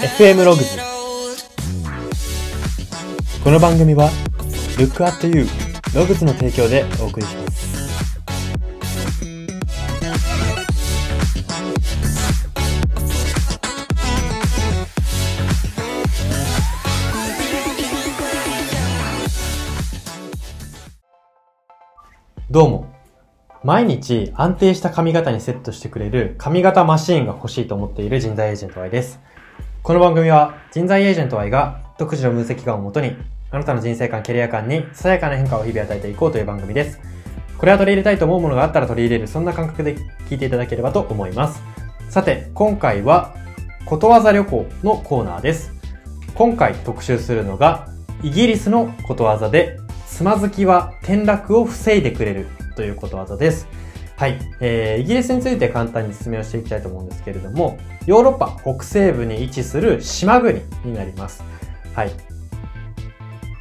FM ログズこの番組は Look at You ログズの提供でお送りします。どうも。毎日安定した髪型にセットしてくれる髪型マシーンが欲しいと思っている人材エージェント Y です。この番組は人材エージェント Y が独自の分析感をもとにあなたの人生観、キャリア観にささやかな変化を日々与えていこうという番組です。これは取り入れたいと思うものがあったら取り入れる、そんな感覚で聞いていただければと思います。さて、今回はことわざ旅行のコーナーです。今回特集するのがイギリスのことわざでつまずきは転落を防いでくれるということわざです。はい。えー、イギリスについて簡単に説明をしていきたいと思うんですけれども、ヨーロッパ北西部に位置する島国になります。はい。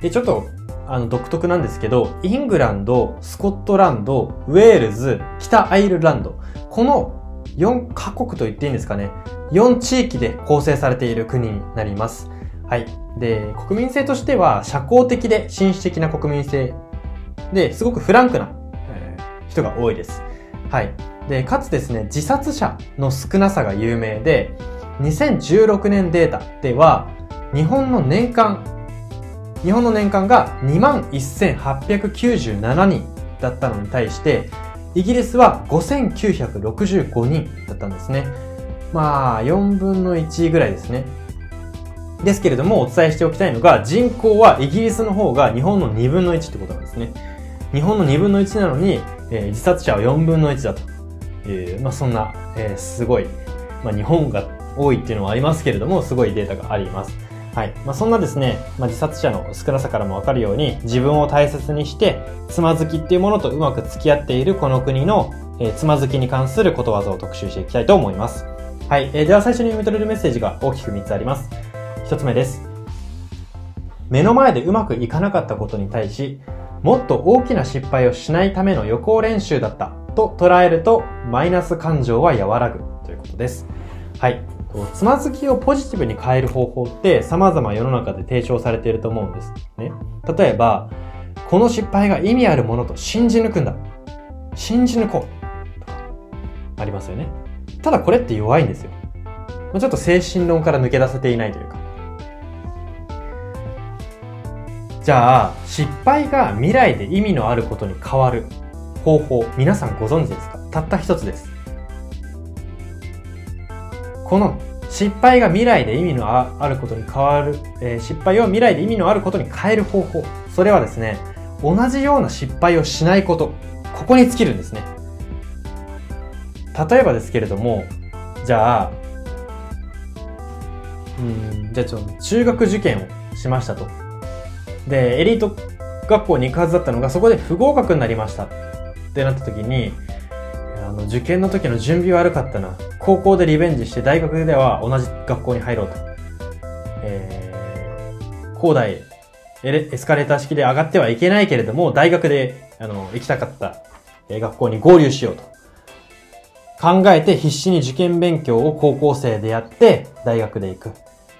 で、ちょっと、あの、独特なんですけど、イングランド、スコットランド、ウェールズ、北アイルランド、この4カ国と言っていいんですかね。4地域で構成されている国になります。はい。で、国民性としては社交的で紳士的な国民性で、すごくフランクな人が多いです。はい。で、かつですね、自殺者の少なさが有名で、2016年データでは、日本の年間、日本の年間が21,897人だったのに対して、イギリスは5,965人だったんですね。まあ、4分の1ぐらいですね。ですけれども、お伝えしておきたいのが、人口はイギリスの方が日本の2分の1ってことなんですね。日本の2分の1なのに、えー、自殺者は4分の1だという、まあ、そんな、えー、すごい、まあ、日本が多いっていうのはありますけれども、すごいデータがあります。はい。まあ、そんなですね、まあ、自殺者の少なさからもわかるように、自分を大切にして、つまずきっていうものとうまく付き合っているこの国の、えー、つまずきに関することわざを特集していきたいと思います。はい。えー、では最初に読み取れるメッセージが大きく3つあります。1つ目です。目の前でうまくいかなかったことに対し、もっと大きな失敗をしないための予行練習だったと捉えるとマイナス感情は和らぐということです。はい。つまずきをポジティブに変える方法って様々世の中で提唱されていると思うんですね。例えば、この失敗が意味あるものと信じ抜くんだ。信じ抜こう。とか、ありますよね。ただこれって弱いんですよ。ちょっと精神論から抜け出せていないというか。じゃあ、失敗が未来で意味のあることに変わる方法、皆さんご存知ですか？たった一つです。この失敗が未来で意味のあることに変わる、えー、失敗を未来で意味のあることに変える方法。それはですね、同じような失敗をしないこと。ここに尽きるんですね。例えばですけれども、じゃあ、うん、じゃあちょっと、中学受験をしましたと。で、エリート学校に行くはずだったのが、そこで不合格になりましたってなった時に、あの、受験の時の準備悪かったな。高校でリベンジして大学では同じ学校に入ろうと。えー、高大エスカレーター式で上がってはいけないけれども、大学で、あの、行きたかった学校に合流しようと。考えて必死に受験勉強を高校生でやって、大学で行く。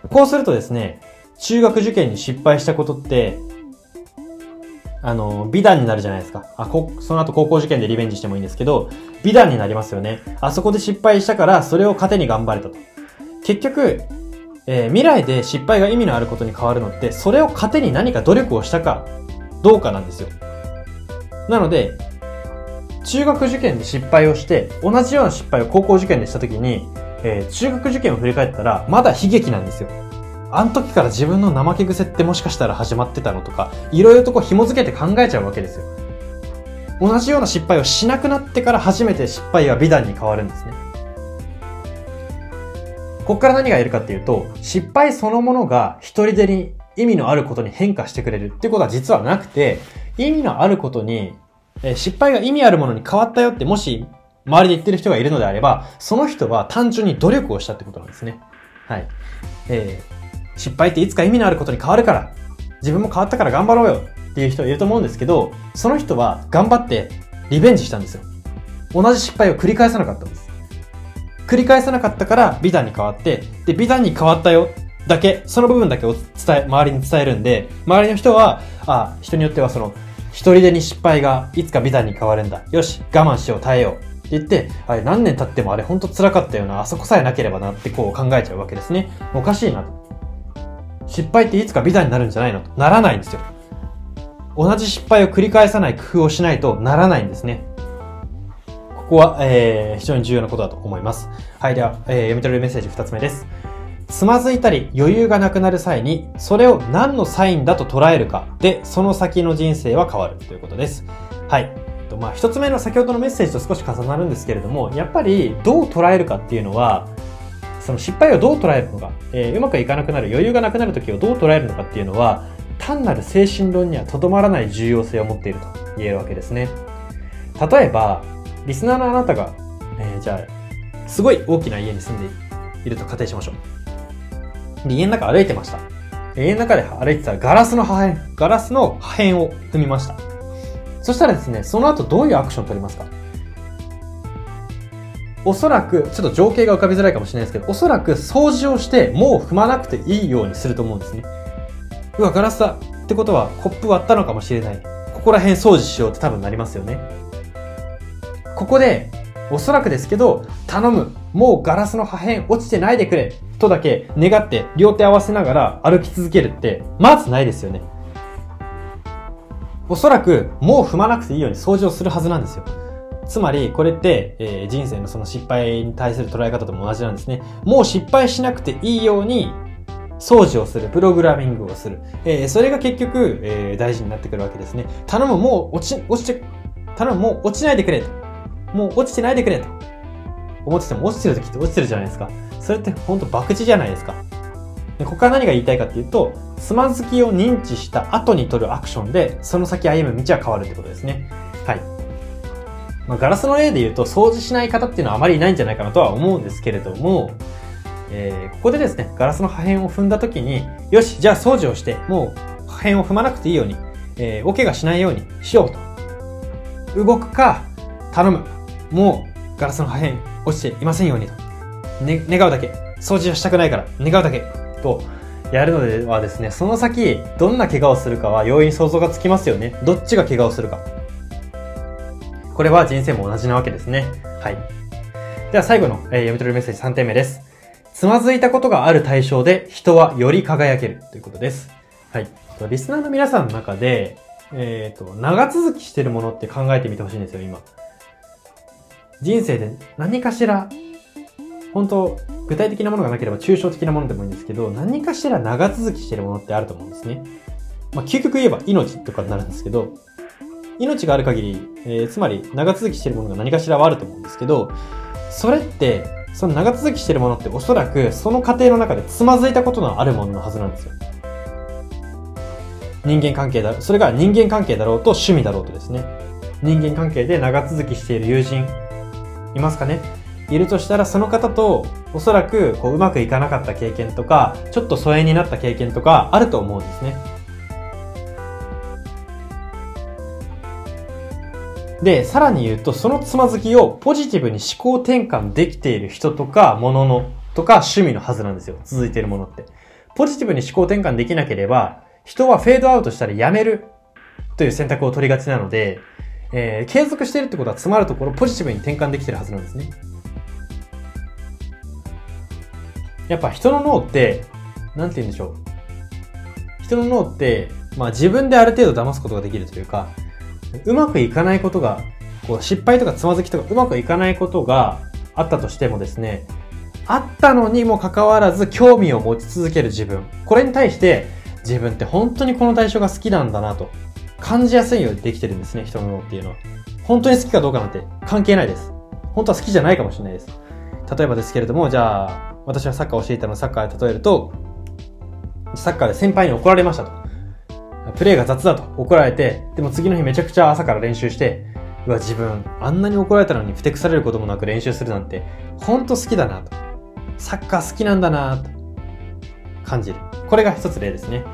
こうするとですね、中学受験に失敗したことって、あの、美談になるじゃないですか。あ、こ、その後高校受験でリベンジしてもいいんですけど、美談になりますよね。あそこで失敗したから、それを糧に頑張れたと。結局、えー、未来で失敗が意味のあることに変わるのって、それを糧に何か努力をしたか、どうかなんですよ。なので、中学受験で失敗をして、同じような失敗を高校受験でした時に、えー、中学受験を振り返ったら、まだ悲劇なんですよ。あの時から自分の怠け癖ってもしかしたら始まってたのとか、いろいろとこう紐付けて考えちゃうわけですよ。同じような失敗をしなくなってから初めて失敗は美談に変わるんですね。ここから何が言えるかっていうと、失敗そのものが一人でに意味のあることに変化してくれるってことは実はなくて、意味のあることに、え失敗が意味あるものに変わったよってもし周りで言ってる人がいるのであれば、その人は単純に努力をしたってことなんですね。はい。えー、失敗っていつか意味のあることに変わるから、自分も変わったから頑張ろうよっていう人いると思うんですけど、その人は頑張ってリベンジしたんですよ。同じ失敗を繰り返さなかったんです。繰り返さなかったから美談に変わって、で、美談に変わったよだけ、その部分だけを伝え、周りに伝えるんで、周りの人は、あ、人によってはその、一人でに失敗がいつか美談に変わるんだ。よし、我慢しよう、耐えよう。って言って、あれ何年経ってもあれほんと辛かったよな、あそこさえなければなってこう考えちゃうわけですね。おかしいなと。失敗っていつか美談になるんじゃないの？とならないんですよ。同じ失敗を繰り返さない工夫をしないとならないんですね。ここは、えー、非常に重要なことだと思います。はい、では、えー、読み取れるメッセージ2つ目です。つまずいたり余裕がなくなる際に、それを何のサインだと捉えるか？で、その先の人生は変わるということです。はい。まあ、一つ目の先ほどのメッセージと少し重なるんですけれども、やっぱりどう捉えるかっていうのは、その失敗をどう捉えるのか、えー、うまくいかなくなる、余裕がなくなる時をどう捉えるのかっていうのは、単なる精神論にはとどまらない重要性を持っていると言えるわけですね。例えば、リスナーのあなたが、えー、じゃあ、すごい大きな家に住んでいると仮定しましょう。家の中歩いてました。家の中で歩いてたらガラスの破片、ガラスの破片を踏みました。そしたらですね、その後どういうアクションを取りますか？おそらく、ちょっと情景が浮かびづらいかもしれないですけど、おそらく掃除をしてもう踏まなくていいようにすると思うんですね。うわ、ガラスだってことはコップ割ったのかもしれない。ここら辺掃除しようって多分なりますよね。ここで、おそらくですけど、頼む。もうガラスの破片落ちてないでくれ。とだけ願って両手合わせながら歩き続けるって、まずないですよね。おそらく、もう踏まなくていいように掃除をするはずなんですよ。つまり、これって、えー、人生のその失敗に対する捉え方とも同じなんですね。もう失敗しなくていいように掃除をする、プログラミングをする。えー、それが結局、えー、大事になってくるわけですね。頼む、もう落ち、落ちて、頼む、もう落ちないでくれと。もう落ちてないでくれと。思ってても落ちてる時って落ちてるじゃないですか。それって本当博打じゃないですか。でここから何が言いたいかっていうと、つまずきを認知した後に取るアクションで、その先歩む道は変わるってことですね。はい。まあ、ガラスの例で言うと、掃除しない方っていうのはあまりいないんじゃないかなとは思うんですけれども、えー、ここでですね、ガラスの破片を踏んだ時に、よし、じゃあ掃除をして、もう破片を踏まなくていいように、えー、お怪我しないようにしようと。動くか、頼む。もうガラスの破片落ちていませんようにと。ね、願うだけ。掃除はしたくないから、願うだけ。と、やるのではですね、その先、どんな怪我をするかは容易に想像がつきますよね。どっちが怪我をするか。これは人生も同じなわけですね。はい。では最後の、えー、読み取るメッセージ3点目です。つまずいたことがある対象で人はより輝けるということです。はい。リスナーの皆さんの中で、えっ、ー、と、長続きしてるものって考えてみてほしいんですよ、今。人生で何かしら、本当具体的なものがなければ抽象的なものでもいいんですけど、何かしら長続きしてるものってあると思うんですね。まあ、究極言えば命とかになるんですけど、命がある限り、えー、つまり長続きしてるものが何かしらはあると思うんですけど、それってその長続きしてるものっておそらくその過程の中でつまずいたことのあるもののはずなんですよ。人間関係だ、それが人間関係だろうと趣味だろうとですね。人間関係で長続きしている友人、いますかね？いるとしたらその方とおそらくこううまくいかなかった経験とか、ちょっと疎遠になった経験とかあると思うんですね。で、さらに言うと、そのつまずきをポジティブに思考転換できている人とか、ものの、とか趣味のはずなんですよ。続いているものって。ポジティブに思考転換できなければ、人はフェードアウトしたらやめるという選択を取りがちなので、えー、継続しているってことは詰まるところポジティブに転換できてるはずなんですね。やっぱ人の脳って、なんて言うんでしょう。人の脳って、まあ自分である程度騙すことができるというか、うまくいかないことが、こう失敗とかつまずきとかうまくいかないことがあったとしてもですね、あったのにもかかわらず興味を持ち続ける自分。これに対して自分って本当にこの対象が好きなんだなと感じやすいようにできてるんですね、人の脳っていうのは。本当に好きかどうかなんて関係ないです。本当は好きじゃないかもしれないです。例えばですけれども、じゃあ、私はサッカーを教えたのサッカーで例えると、サッカーで先輩に怒られましたと。プレイが雑だと怒られて、でも次の日めちゃくちゃ朝から練習して、うわ、自分、あんなに怒られたのにふてくされることもなく練習するなんて、ほんと好きだなと。サッカー好きなんだなと感じる。これが一つ例ですね。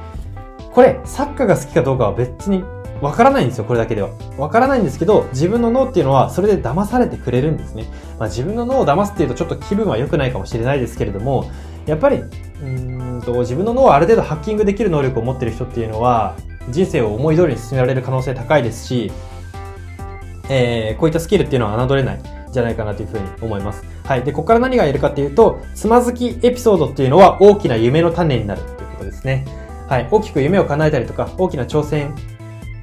これ、サッカーが好きかどうかは別にわからないんですよ、これだけでは。わからないんですけど、自分の脳っていうのはそれで騙されてくれるんですね。まあ、自分の脳を騙すっていうとちょっと気分は良くないかもしれないですけれども、やっぱりうんと自分の脳をある程度ハッキングできる能力を持っている人っていうのは人生を思い通りに進められる可能性高いですし、えー、こういったスキルっていうのは侮れないんじゃないかなというふうに思います。はい。で、ここから何が言えるかっていうと、つまずきエピソードっていうのは大きな夢の種になるということですね。はい。大きく夢を叶えたりとか、大きな挑戦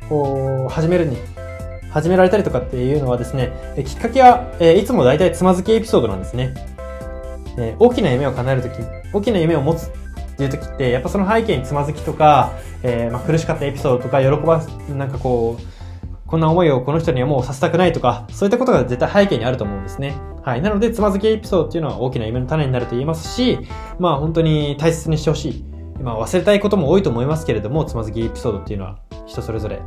を始めるに、始められたりとかっていうのはですね、きっかけは、え、いつも大体つまずきエピソードなんですね。え、大きな夢を叶えるとき、大きな夢を持つっていうときって、やっぱその背景につまずきとか、えー、まあ、苦しかったエピソードとか、喜ばす、なんかこう、こんな思いをこの人にはもうさせたくないとか、そういったことが絶対背景にあると思うんですね。はい。なので、つまずきエピソードっていうのは大きな夢の種になると言いますし、まあ本当に大切にしてほしい。まあ忘れたいことも多いと思いますけれども、つまずきエピソードっていうのは人それぞれ。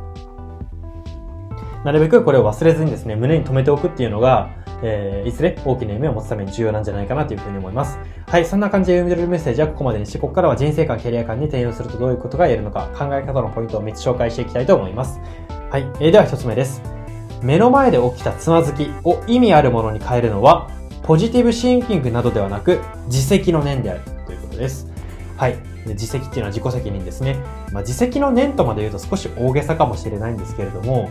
なるべくこれを忘れずにですね、胸に留めておくっていうのが、えー、いずれ大きな夢を持つために重要なんじゃないかなというふうに思います。はい、そんな感じで読み取れるメッセージはここまでにして、ここからは人生観、キャリア観に転用するとどういうことが言えるのか、考え方のポイントを3つ紹介していきたいと思います。はい、えー、では1つ目です。目の前で起きたつまずきを意味あるものに変えるのは、ポジティブシンキングなどではなく、自責の念であるということです。はい。自責っていうのは自己責任ですね。まあ、自責の念とまで言うと少し大げさかもしれないんですけれども、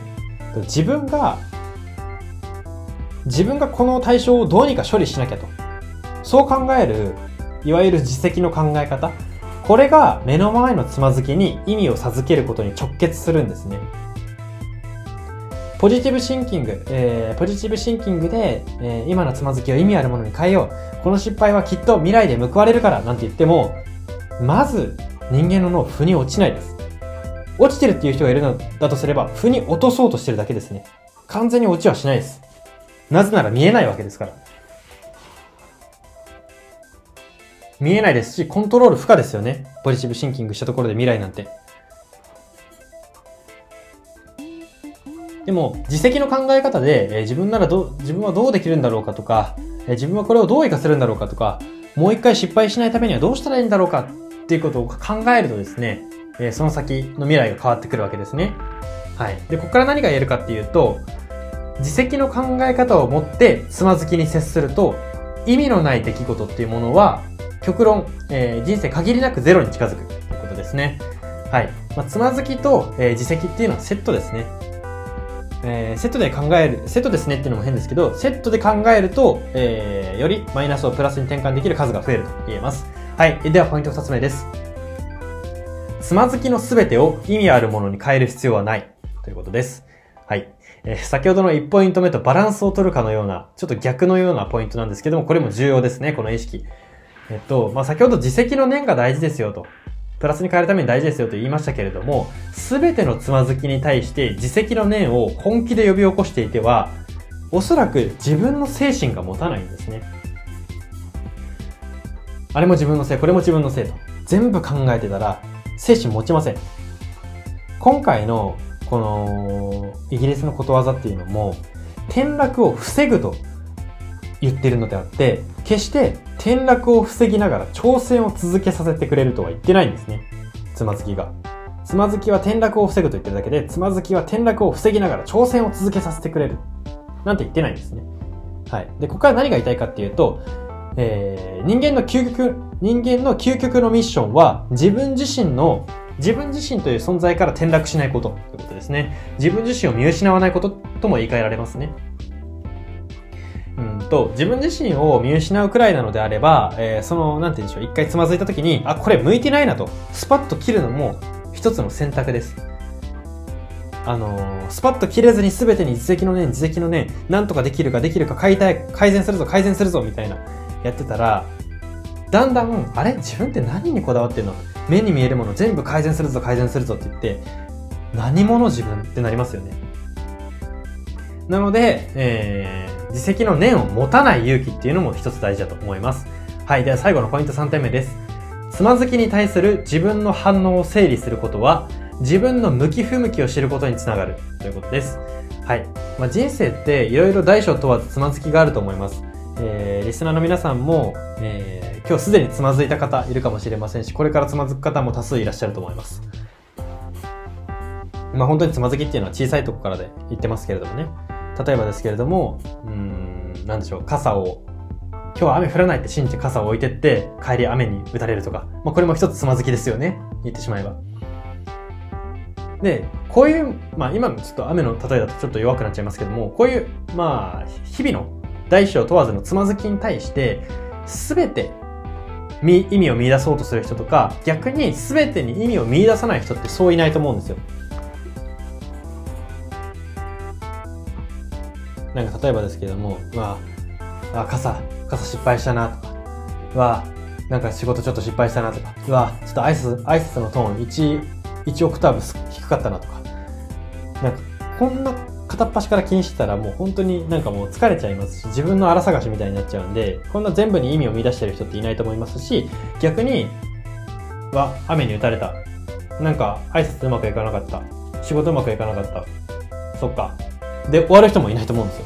自分が自分がこの対象をどうにか処理しなきゃと。そう考える、いわゆる自責の考え方。これが目の前のつまずきに意味を授けることに直結するんですね。ポジティブシンキング、えー、ポジティブシンキングで、えー、今のつまずきを意味あるものに変えよう。この失敗はきっと未来で報われるからなんて言っても、まず人間の脳、腑に落ちないです。落ちてるっていう人がいるのだとすれば、腑に落とそうとしてるだけですね。完全に落ちはしないです。なぜなら見えないわけですから。見えないですし、コントロール不可ですよね。ポジティブシンキングしたところで未来なんて。でも、自責の考え方で、え、自分ならど、自分はどうできるんだろうかとか、え、自分はこれをどう活かせるんだろうかとか、もう一回失敗しないためにはどうしたらいいんだろうかっていうことを考えるとですね、え、その先の未来が変わってくるわけですね。はい。で、ここから何が言えるかっていうと、自責の考え方を持ってつまずきに接すると、意味のない出来事っていうものは、極論、えー、人生限りなくゼロに近づくということですね。はい。まあ、つまずきと、えー、自責っていうのはセットですね。えー、セットで考える、セットですねっていうのも変ですけど、セットで考えると、えー、よりマイナスをプラスに転換できる数が増えると言えます。はい。ではポイント2つ目です。つまずきのすべてを意味あるものに変える必要はないということです。はい。えー、先ほどの1ポイント目とバランスを取るかのような、ちょっと逆のようなポイントなんですけども、これも重要ですね、この意識。えっと、まあ、先ほど自責の念が大事ですよと。プラスに変えるために大事ですよと言いましたけれども、すべてのつまずきに対して自責の念を本気で呼び起こしていては、おそらく自分の精神が持たないんですね。あれも自分のせい、これも自分のせいと。全部考えてたら、精神持ちません。今回のこのイギリスのことわざっていうのも転落を防ぐと言ってるのであって決して転落を防ぎながら挑戦を続けさせてくれるとは言ってないんですね。つまずきが。つまずきは転落を防ぐと言ってるだけでつまずきは転落を防ぎながら挑戦を続けさせてくれる。なんて言ってないんですね。はい。でここから何が言いたいかっていうとえー、人間の究極、人間の究極のミッションは自分自身の自分自身という存在から転落しないことということですね。自分自身を見失わないこととも言い換えられますね。うん。と、自分自身を見失うくらいなのであれば、えー、その、なんて言うんでしょう、一回つまずいた時に、あ、これ向いてないなと、スパッと切るのも一つの選択です。あのー、スパッと切れずに全てに自責の念、自責の念、なんとかできるかできるか改改善するぞ、改善するぞ、みたいな、やってたら、だんだん、あれ？自分って何にこだわってんの？目に見えるもの全部改善するぞ改善するぞって言って何者自分ってなりますよね。なので、えー、自責の念を持たない勇気っていうのも一つ大事だと思います。はいでは最後のポイント3点目です。つまずきに対する自分の反応を整理することは自分の向き不向きを知ることにつながるということです。はい、まあ、人生っていろいろ大小問わずつまずきがあると思います。えー、リスナーの皆さんも、えー、今日すでにつまずいた方いるかもしれませんし、これからつまずく方も多数いらっしゃると思います。まあ本当につまずきっていうのは小さいとこからで言ってますけれどもね。例えばですけれども、うん、なんでしょう、傘を今日は雨降らないって信じて傘を置いてって帰り雨に打たれるとか、まあ、これも一つつまずきですよね。言ってしまえば。で、こういう、まあ今のちょっと雨の例えだとちょっと弱くなっちゃいますけども、こういう、まあ、日々の大小問わずのつまずきに対して、すべて意味を見出そうとする人とか、逆に全てに意味を見出さない人ってそういないと思うんですよ。なんか例えばですけども、まあ、あ、傘、傘失敗したなとか、わ、なんか仕事ちょっと失敗したなとか、うわ、ちょっと挨拶、挨拶のトーン1、1オクターブ低かったなとか、なんか、こんな片っ端から気にしてたらもう本当になんかもう疲れちゃいますし、自分の荒探しみたいになっちゃうんで、こんな全部に意味を見出してる人っていないと思いますし、逆に、は、雨に打たれた。なんか挨拶うまくいかなかった。仕事うまくいかなかった。そっか。で、終わる人もいないと思うんですよ。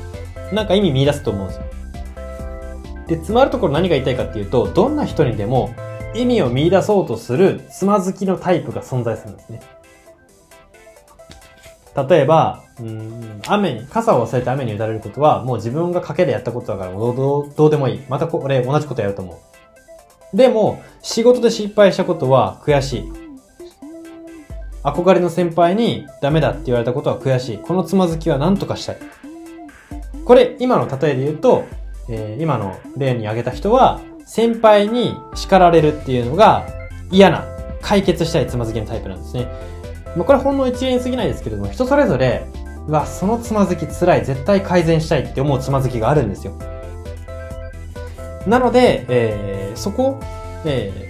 なんか意味見出すと思うんですよ。で、詰まるところ何が言いたいかっていうと、どんな人にでも意味を見出そうとするつまずきのタイプが存在するんですね。例えば、うん、雨に、傘を忘れて雨に打たれることは、もう自分が賭けでやったことだからどうどうどうでもいい。またこれ同じことやると思う。でも、仕事で失敗したことは悔しい。憧れの先輩にダメだって言われたことは悔しい。このつまずきは何とかしたい。これ、今の例えで言うと、えー、今の例に挙げた人は、先輩に叱られるっていうのが嫌な、解決したいつまずきのタイプなんですね。まあ、これほんの一例に過ぎないですけれども、人それぞれ、うわ、そのつまずき辛い、絶対改善したいって思うつまずきがあるんですよ。なので、えー、そこ、えー、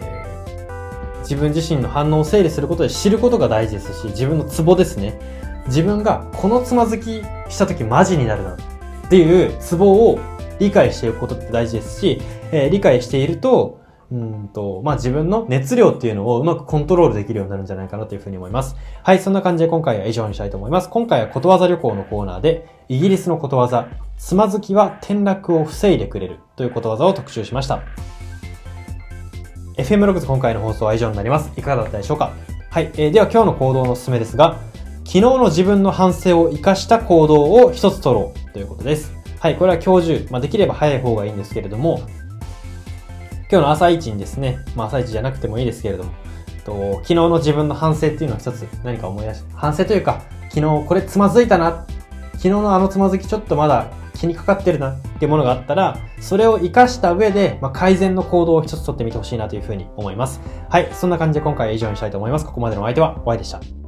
自分自身の反応を整理することで知ることが大事ですし、自分のツボですね。自分がこのつまずきした時マジになるなっていうツボを理解していくことって大事ですし、えー、理解していると、うんと、まあ、自分の熱量っていうのをうまくコントロールできるようになるんじゃないかなというふうに思います。はい、そんな感じで今回は以上にしたいと思います。今回はことわざ旅行のコーナーで、イギリスのことわざ、つまずきは転落を防いでくれるということわざを特集しました。FM ログズ今回の放送は以上になります。いかがだったでしょうか？はい、えー、では今日の行動のおすすめですが、昨日の自分の反省を活かした行動を一つ取ろうということです。はい、これは今日中、まあ、できれば早い方がいいんですけれども、今日の朝一にですね、まあ朝一じゃなくてもいいですけれども、と昨日の自分の反省っていうのを一つ何か思い出し、反省というか、昨日これつまずいたな、昨日のあのつまずきちょっとまだ気にかかってるなっていうものがあったら、それを活かした上で、まあ、改善の行動を一つ取ってみてほしいなというふうに思います。はい、そんな感じで今回は以上にしたいと思います。ここまでのお相手は、お会いでした。